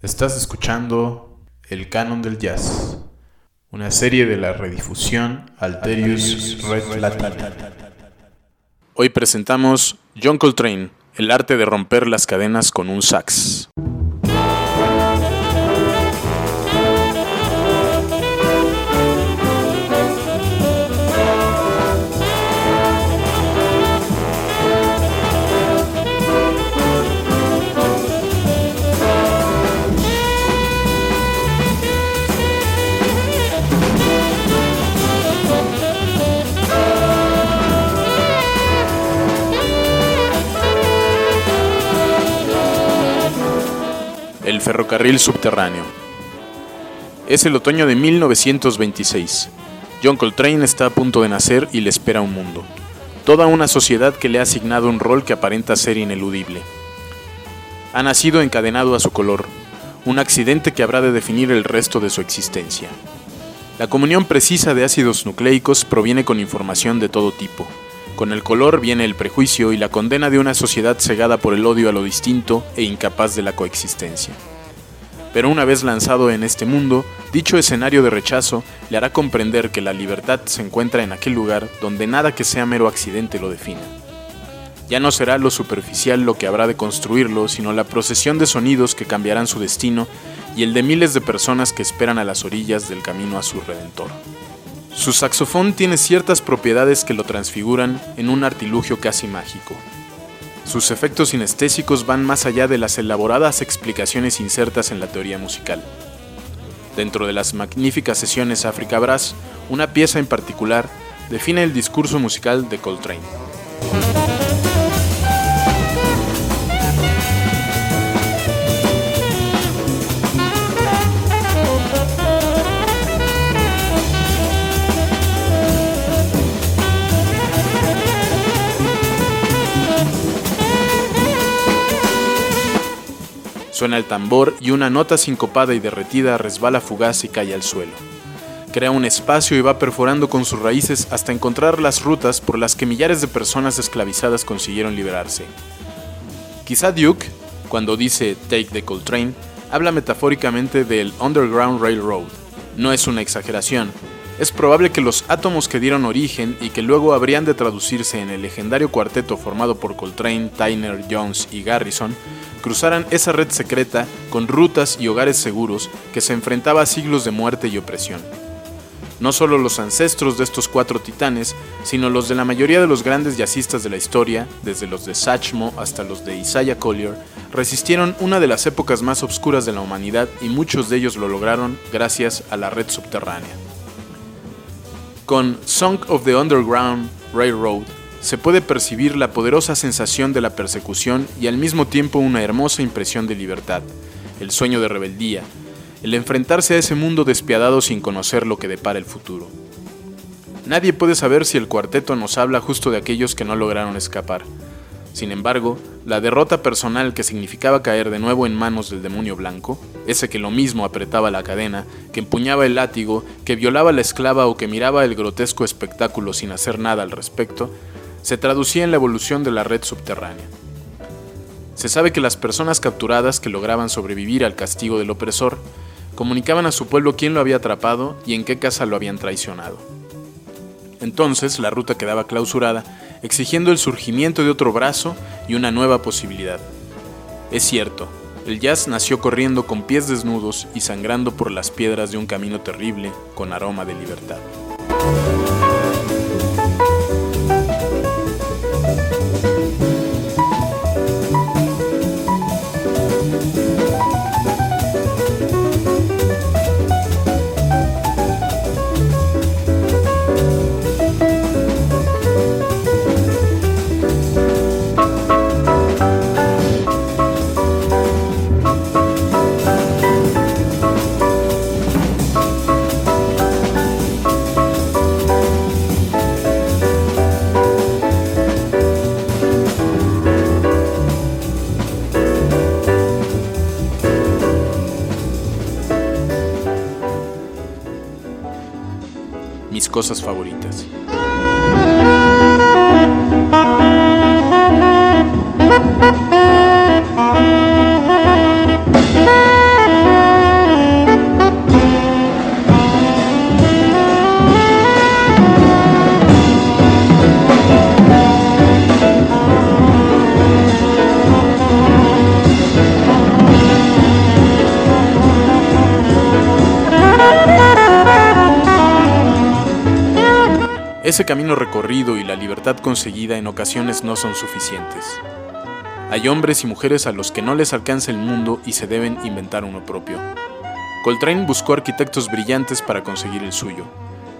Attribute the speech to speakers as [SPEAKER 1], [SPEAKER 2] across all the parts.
[SPEAKER 1] Estás escuchando El Canon del Jazz, una serie de la redifusión Alterius Red Latin. Hoy presentamos John Coltrane, el arte de romper las cadenas con un sax. El ferrocarril subterráneo. Es el otoño de 1926. John Coltrane está a punto de nacer y le espera un mundo. Toda una sociedad que le ha asignado un rol que aparenta ser ineludible. Ha nacido encadenado a su color, un accidente que habrá de definir el resto de su existencia. La comunión precisa de ácidos nucleicos proviene con información de todo tipo. Con el color viene el prejuicio y la condena de una sociedad cegada por el odio a lo distinto e incapaz de la coexistencia. Pero una vez lanzado en este mundo, dicho escenario de rechazo le hará comprender que la libertad se encuentra en aquel lugar donde nada que sea mero accidente lo defina. Ya no será lo superficial lo que habrá de construirlo, sino la procesión de sonidos que cambiarán su destino y el de miles de personas que esperan a las orillas del camino a su redentor. Su saxofón tiene ciertas propiedades que lo transfiguran en un artilugio casi mágico. Sus efectos sinestésicos van más allá de las elaboradas explicaciones insertas en la teoría musical. Dentro de las magníficas sesiones Africa Brass, una pieza en particular define el discurso musical de Coltrane. Suena el tambor y una nota sincopada y derretida resbala fugaz y cae al suelo. Crea un espacio y va perforando con sus raíces hasta encontrar las rutas por las que millares de personas esclavizadas consiguieron liberarse. Quizá Duke, cuando dice Take the Coltrane, habla metafóricamente del Underground Railroad. No es una exageración. Es probable que los átomos que dieron origen y que luego habrían de traducirse en el legendario cuarteto formado por Coltrane, Tyner, Jones y Garrison cruzaran esa red secreta con rutas y hogares seguros que se enfrentaba a siglos de muerte y opresión. No solo los ancestros de estos cuatro titanes, sino los de la mayoría de los grandes jazzistas de la historia, desde los de Satchmo hasta los de Isaiah Collier, resistieron una de las épocas más obscuras de la humanidad y muchos de ellos lo lograron gracias a la red subterránea. Con Song of the Underground Railroad se puede percibir la poderosa sensación de la persecución y al mismo tiempo una hermosa impresión de libertad, el sueño de rebeldía, el enfrentarse a ese mundo despiadado sin conocer lo que depara el futuro. Nadie puede saber si el cuarteto nos habla justo de aquellos que no lograron escapar. Sin embargo, la derrota personal que significaba caer de nuevo en manos del demonio blanco, ese que lo mismo apretaba la cadena, que empuñaba el látigo, que violaba la esclava o que miraba el grotesco espectáculo sin hacer nada al respecto, se traducía en la evolución de la red subterránea. Se sabe que las personas capturadas que lograban sobrevivir al castigo del opresor comunicaban a su pueblo quién lo había atrapado y en qué casa lo habían traicionado. Entonces la ruta quedaba clausurada, exigiendo el surgimiento de otro brazo y una nueva posibilidad. Es cierto, el jazz nació corriendo con pies desnudos y sangrando por las piedras de un camino terrible con aroma de libertad. Cosas favoritas. Ese camino recorrido y la libertad conseguida en ocasiones no son suficientes. Hay hombres y mujeres a los que no les alcanza el mundo y se deben inventar uno propio. Coltrane buscó arquitectos brillantes para conseguir el suyo.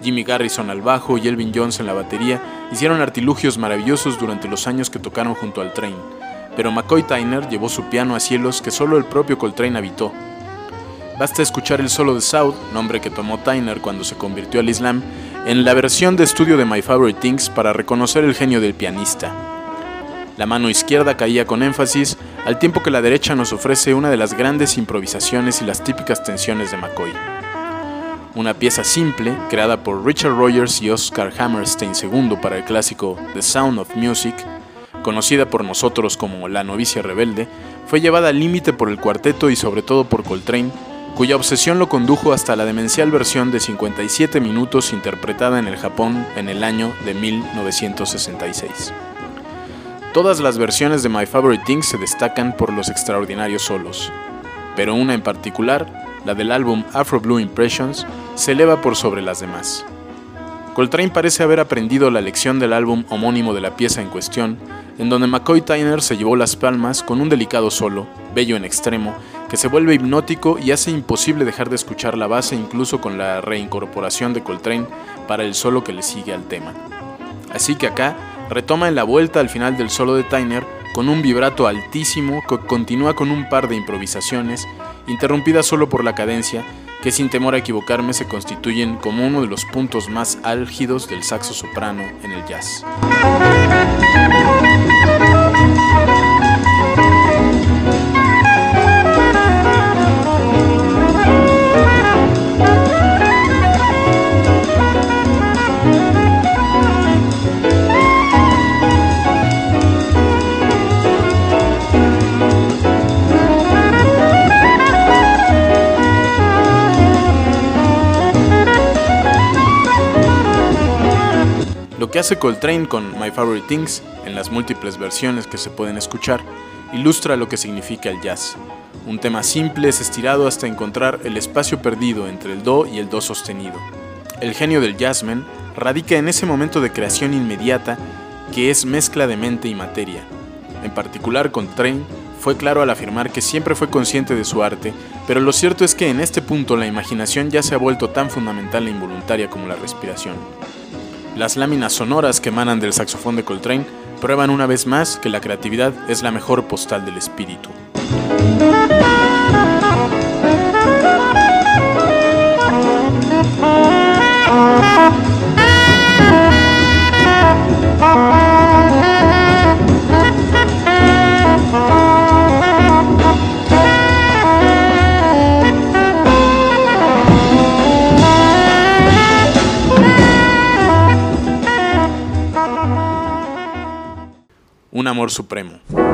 [SPEAKER 1] Jimmy Garrison al bajo y Elvin Jones en la batería hicieron artilugios maravillosos durante los años que tocaron junto al train, pero McCoy Tyner llevó su piano a cielos que solo el propio Coltrane habitó. Basta escuchar el solo de South, nombre que tomó Tyner cuando se convirtió al Islam, en la versión de estudio de My Favorite Things para reconocer el genio del pianista. La mano izquierda caía con énfasis, al tiempo que la derecha nos ofrece una de las grandes improvisaciones y las típicas tensiones de McCoy. Una pieza simple, creada por Richard Rogers y Oscar Hammerstein II para el clásico The Sound of Music, conocida por nosotros como La novicia rebelde, fue llevada al límite por el cuarteto y sobre todo por Coltrane, cuya obsesión lo condujo hasta la demencial versión de 57 minutos interpretada en el Japón en el año de 1966. Todas las versiones de My Favorite Things se destacan por los extraordinarios solos, pero una en particular, la del álbum Afro Blue Impressions, se eleva por sobre las demás. Coltrane parece haber aprendido la lección del álbum homónimo de la pieza en cuestión, en donde McCoy Tyner se llevó las palmas con un delicado solo, bello en extremo, que se vuelve hipnótico y hace imposible dejar de escuchar la base incluso con la reincorporación de Coltrane para el solo que le sigue al tema. Así que acá retoma en la vuelta al final del solo de Tyner con un vibrato altísimo que continúa con un par de improvisaciones, interrumpidas solo por la cadencia, que sin temor a equivocarme se constituyen como uno de los puntos más álgidos del saxo soprano en el jazz. Que hace Coltrane con My Favorite Things, en las múltiples versiones que se pueden escuchar, ilustra lo que significa el jazz. Un tema simple es estirado hasta encontrar el espacio perdido entre el do y el do sostenido. El genio del jazzman radica en ese momento de creación inmediata que es mezcla de mente y materia. En particular, Coltrane fue claro al afirmar que siempre fue consciente de su arte, pero lo cierto es que en este punto la imaginación ya se ha vuelto tan fundamental e involuntaria como la respiración. Las láminas sonoras que emanan del saxofón de Coltrane prueban una vez más que la creatividad es la mejor postal del espíritu. Amor supremo.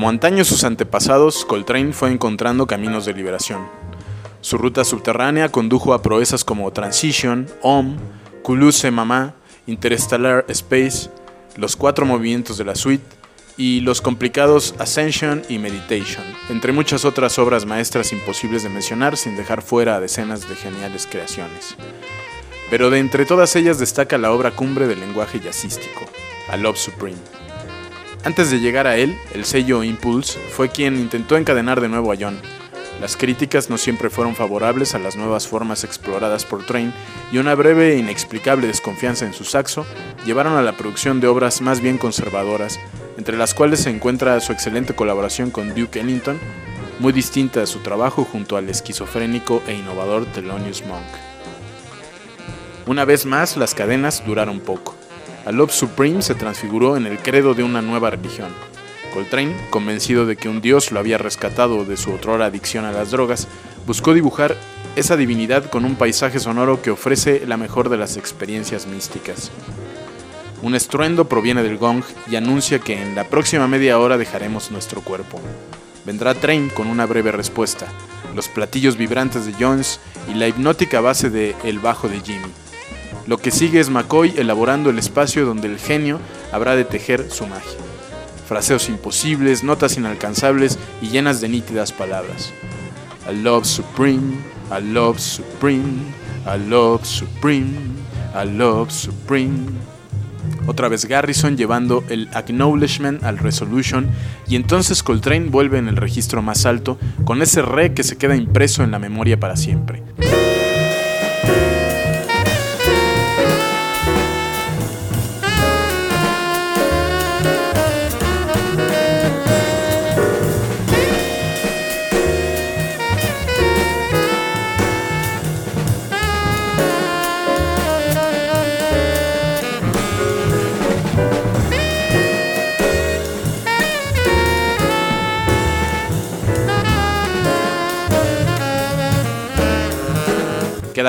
[SPEAKER 1] Como antaño sus antepasados, Coltrane fue encontrando caminos de liberación. Su ruta subterránea condujo a proezas como Transition, Om, Kuluse Mama, Interstellar Space, los cuatro movimientos de la suite y los complicados Ascension y Meditation, entre muchas otras obras maestras imposibles de mencionar sin dejar fuera a decenas de geniales creaciones. Pero de entre todas ellas destaca la obra cumbre del lenguaje jazzístico, A Love Supreme. Antes de llegar a él, el sello Impulse fue quien intentó encadenar de nuevo a John. Las críticas no siempre fueron favorables a las nuevas formas exploradas por Train y una breve e inexplicable desconfianza en su saxo llevaron a la producción de obras más bien conservadoras, entre las cuales se encuentra su excelente colaboración con Duke Ellington, muy distinta a su trabajo junto al esquizofrénico e innovador Thelonious Monk. Una vez más, las cadenas duraron poco. A Love Supreme se transfiguró en el credo de una nueva religión. Coltrane, convencido de que un dios lo había rescatado de su otrora adicción a las drogas, buscó dibujar esa divinidad con un paisaje sonoro que ofrece la mejor de las experiencias místicas. Un estruendo proviene del gong y anuncia que en la próxima media hora dejaremos nuestro cuerpo. Vendrá Train con una breve respuesta, los platillos vibrantes de Jones y la hipnótica base de El bajo de Jimmy. Lo que sigue es McCoy elaborando el espacio donde el genio habrá de tejer su magia. Fraseos imposibles, notas inalcanzables y llenas de nítidas palabras. A love supreme, a love supreme, a love supreme, a love supreme. Otra vez Garrison llevando el acknowledgement al resolution y entonces Coltrane vuelve en el registro más alto con ese re que se queda impreso en la memoria para siempre.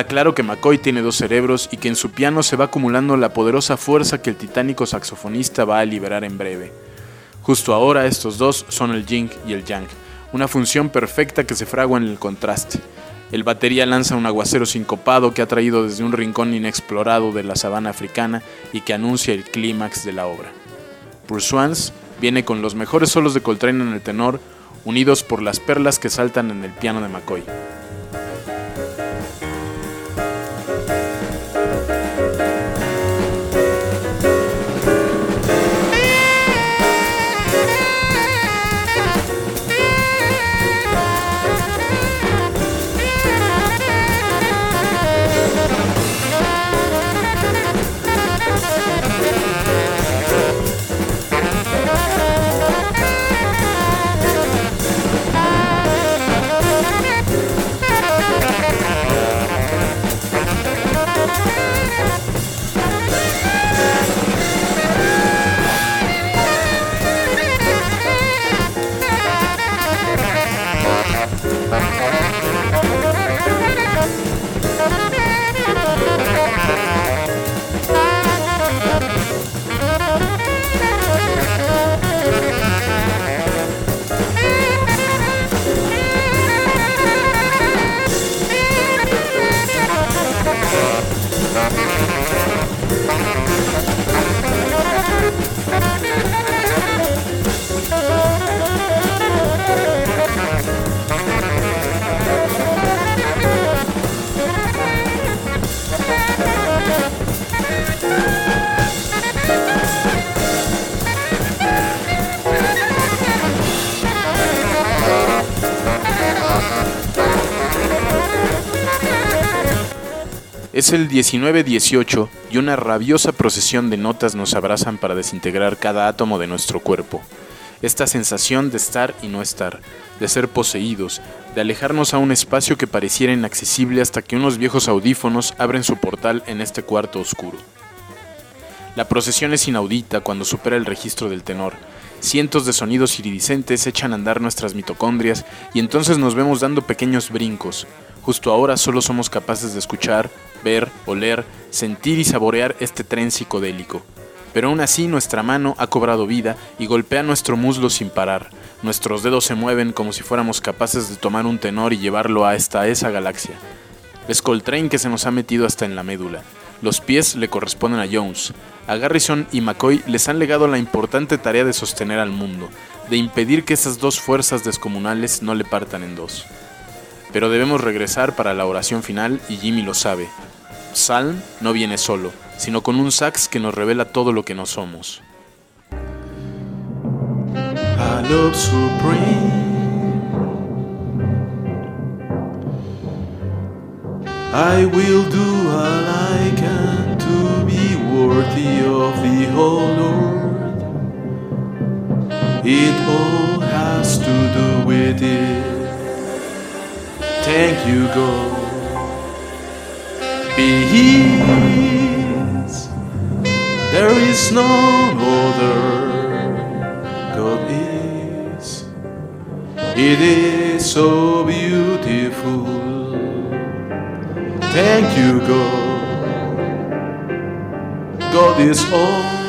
[SPEAKER 1] Queda claro que McCoy tiene dos cerebros y que en su piano se va acumulando la poderosa fuerza que el titánico saxofonista va a liberar en breve. Justo ahora estos dos son el yin y el yang, una función perfecta que se fragua en el contraste. El batería lanza un aguacero sincopado que ha traído desde un rincón inexplorado de la sabana africana y que anuncia el clímax de la obra. Pursuance viene con los mejores solos de Coltrane en el tenor, unidos por las perlas que saltan en el piano de McCoy. Es el 19-18 y una rabiosa procesión de notas nos abrazan para desintegrar cada átomo de nuestro cuerpo. Esta sensación de estar y no estar, de ser poseídos, de alejarnos a un espacio que pareciera inaccesible hasta que unos viejos audífonos abren su portal en este cuarto oscuro. La procesión es inaudita cuando supera el registro del tenor. Cientos de sonidos iridiscentes echan a andar nuestras mitocondrias y entonces nos vemos dando pequeños brincos. Justo ahora solo somos capaces de escuchar, ver, oler, sentir y saborear este tren psicodélico. Pero aún así nuestra mano ha cobrado vida y golpea nuestro muslo sin parar. Nuestros dedos se mueven como si fuéramos capaces de tomar un tenor y llevarlo hasta esa galaxia. Es Coltrane que se nos ha metido hasta en la médula. Los pies le corresponden a Jones. A Garrison y McCoy les han legado la importante tarea de sostener al mundo, de impedir que esas dos fuerzas descomunales no le partan en dos. Pero debemos regresar para la oración final y Jimmy lo sabe. Salm no viene solo, sino con un sax que nos revela todo lo que no somos. I will do all I can to be worthy of the Lord. It all has to do with it. Thank you, God. Peace. There is no other. God is. It is so beautiful. Thank you, God. God is all.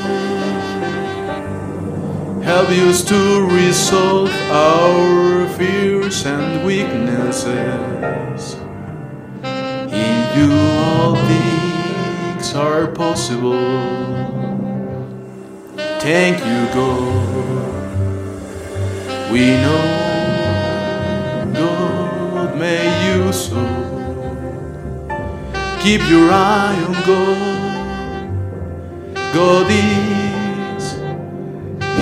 [SPEAKER 1] Help us to resolve our fears and weaknesses. In you, are possible. Thank you, God. We know, God, may you so keep your eye on God. God is,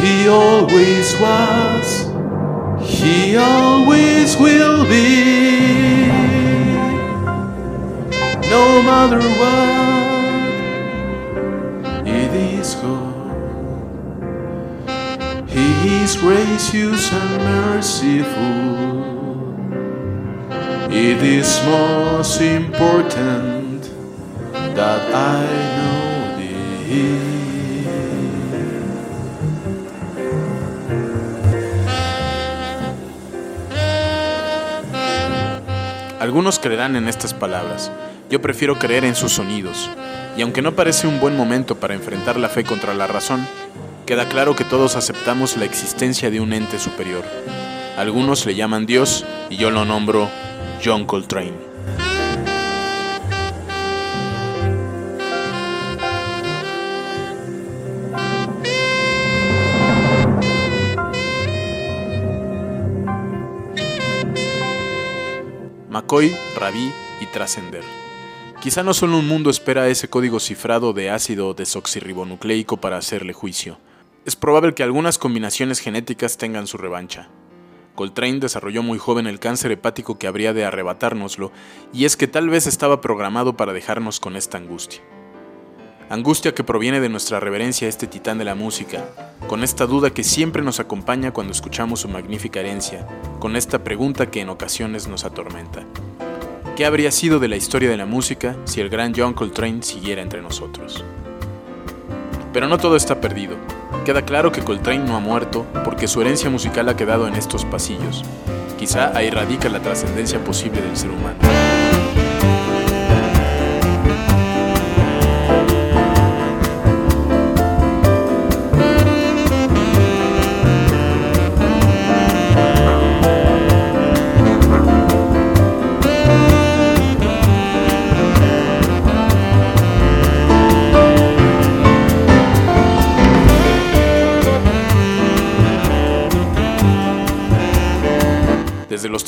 [SPEAKER 1] He always was, He always will be. No matter what, gracious and merciful. It is most important that I know thee. Algunos creerán en estas palabras. Yo prefiero creer en sus sonidos. Y aunque no parece un buen momento para enfrentar la fe contra la razón, queda claro que todos aceptamos la existencia de un ente superior. Algunos le llaman Dios y yo lo nombro John Coltrane. McCoy, Rabí y Trascender. Quizá no solo un mundo espera ese código cifrado de ácido desoxirribonucleico para hacerle juicio. Es probable que algunas combinaciones genéticas tengan su revancha. Coltrane desarrolló muy joven el cáncer hepático que habría de arrebatárnoslo, y es que tal vez estaba programado para dejarnos con esta angustia. Angustia que proviene de nuestra reverencia a este titán de la música, con esta duda que siempre nos acompaña cuando escuchamos su magnífica herencia, con esta pregunta que en ocasiones nos atormenta. ¿Qué habría sido de la historia de la música si el gran John Coltrane siguiera entre nosotros? Pero no todo está perdido. Queda claro que Coltrane no ha muerto porque su herencia musical ha quedado en estos pasillos. Quizá ahí radica la trascendencia posible del ser humano.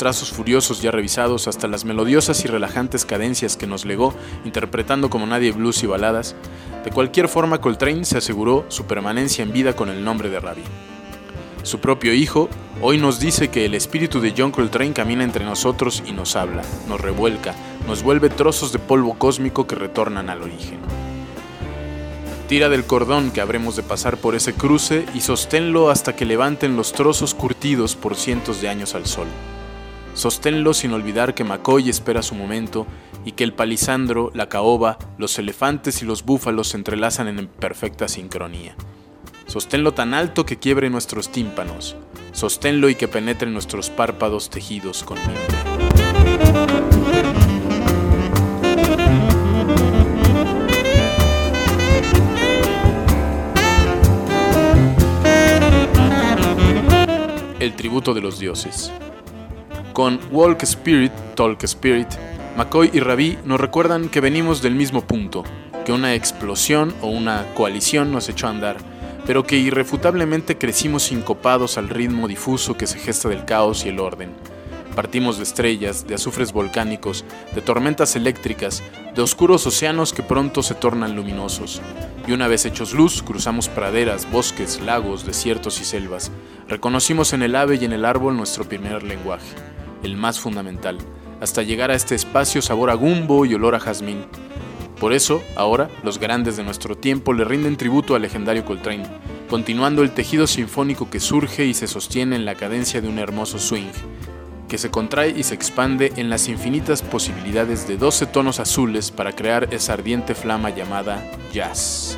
[SPEAKER 1] Trazos furiosos ya revisados hasta las melodiosas y relajantes cadencias que nos legó, interpretando como nadie blues y baladas, de cualquier forma Coltrane se aseguró su permanencia en vida con el nombre de Ravi. Su propio hijo hoy nos dice que el espíritu de John Coltrane camina entre nosotros y nos habla, nos revuelca, nos vuelve trozos de polvo cósmico que retornan al origen. Tira del cordón que habremos de pasar por ese cruce y sosténlo hasta que levanten los trozos curtidos por cientos de años al sol. Sosténlo sin olvidar que McCoy espera su momento y que el palisandro, la caoba, los elefantes y los búfalos se entrelazan en perfecta sincronía. Sosténlo tan alto que quiebre nuestros tímpanos. Sosténlo y que penetre nuestros párpados tejidos con mimbre. El tributo de los dioses. Con Walk Spirit, Talk Spirit, McCoy y Ravi nos recuerdan que venimos del mismo punto, que una explosión o una coalición nos echó a andar, pero que irrefutablemente crecimos sincopados al ritmo difuso que se gesta del caos y el orden. Partimos de estrellas, de azufres volcánicos, de tormentas eléctricas, de oscuros océanos que pronto se tornan luminosos. Y una vez hechos luz, cruzamos praderas, bosques, lagos, desiertos y selvas. Reconocimos en el ave y en el árbol nuestro primer lenguaje, el más fundamental, hasta llegar a este espacio sabor a gumbo y olor a jazmín. Por eso, ahora, los grandes de nuestro tiempo le rinden tributo al legendario Coltrane, continuando el tejido sinfónico que surge y se sostiene en la cadencia de un hermoso swing, que se contrae y se expande en las infinitas posibilidades de 12 tonos azules para crear esa ardiente flama llamada jazz.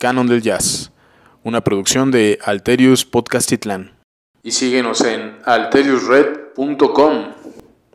[SPEAKER 1] Canon del Jazz, una producción de Alterius Podcastitlán. Y síguenos en alteriusred.com.